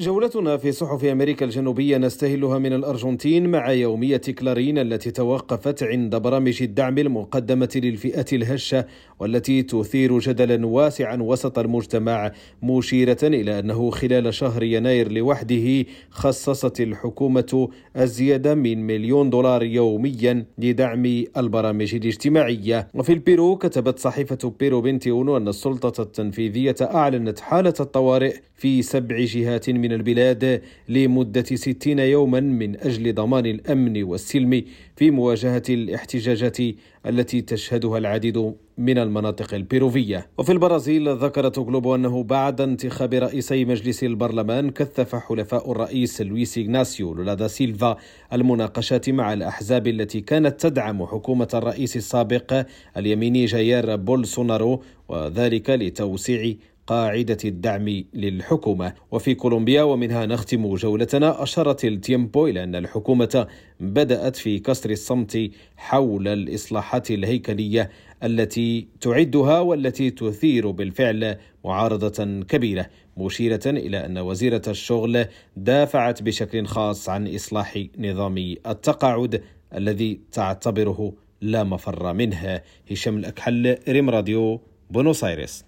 جولتنا في صحف أمريكا الجنوبية نستهلها من الأرجنتين مع يومية كلارين التي توقفت عند برامج الدعم المقدمة للفئات الهشة والتي تثير جدلا واسعا وسط المجتمع مشيرة إلى أنه خلال شهر يناير لوحده خصصت الحكومة ازيد من مليون دولار يوميا لدعم البرامج الاجتماعية. وفي البيرو كتبت صحيفة بيرو بنتيونو أن السلطة التنفيذية أعلنت حالة الطوارئ في سبع جهات من البلاد لمدة ستين يوما من أجل ضمان الأمن والسلم في مواجهة الاحتجاجات التي تشهدها العديد من المناطق البيروفية. وفي البرازيل ذكرت غلوبو أنه بعد انتخاب رئيسي مجلس البرلمان كثف حلفاء الرئيس لويس إغناسيو لولا دا سيلفا المناقشات مع الأحزاب التي كانت تدعم حكومة الرئيس السابق اليميني جاير بولسونارو وذلك لتوسيع قاعدة الدعم للحكومة. وفي كولومبيا ومنها نختم جولتنا أشارت التيمبو إلى أن الحكومة بدأت في كسر الصمت حول الإصلاحات الهيكلية التي تعدها والتي تثير بالفعل معارضة كبيرة مشيرة إلى أن وزيرة الشغل دافعت بشكل خاص عن إصلاح نظام التقاعد الذي تعتبره لا مفر منه. هشام الأكحل ريم راديو بونوس آيرس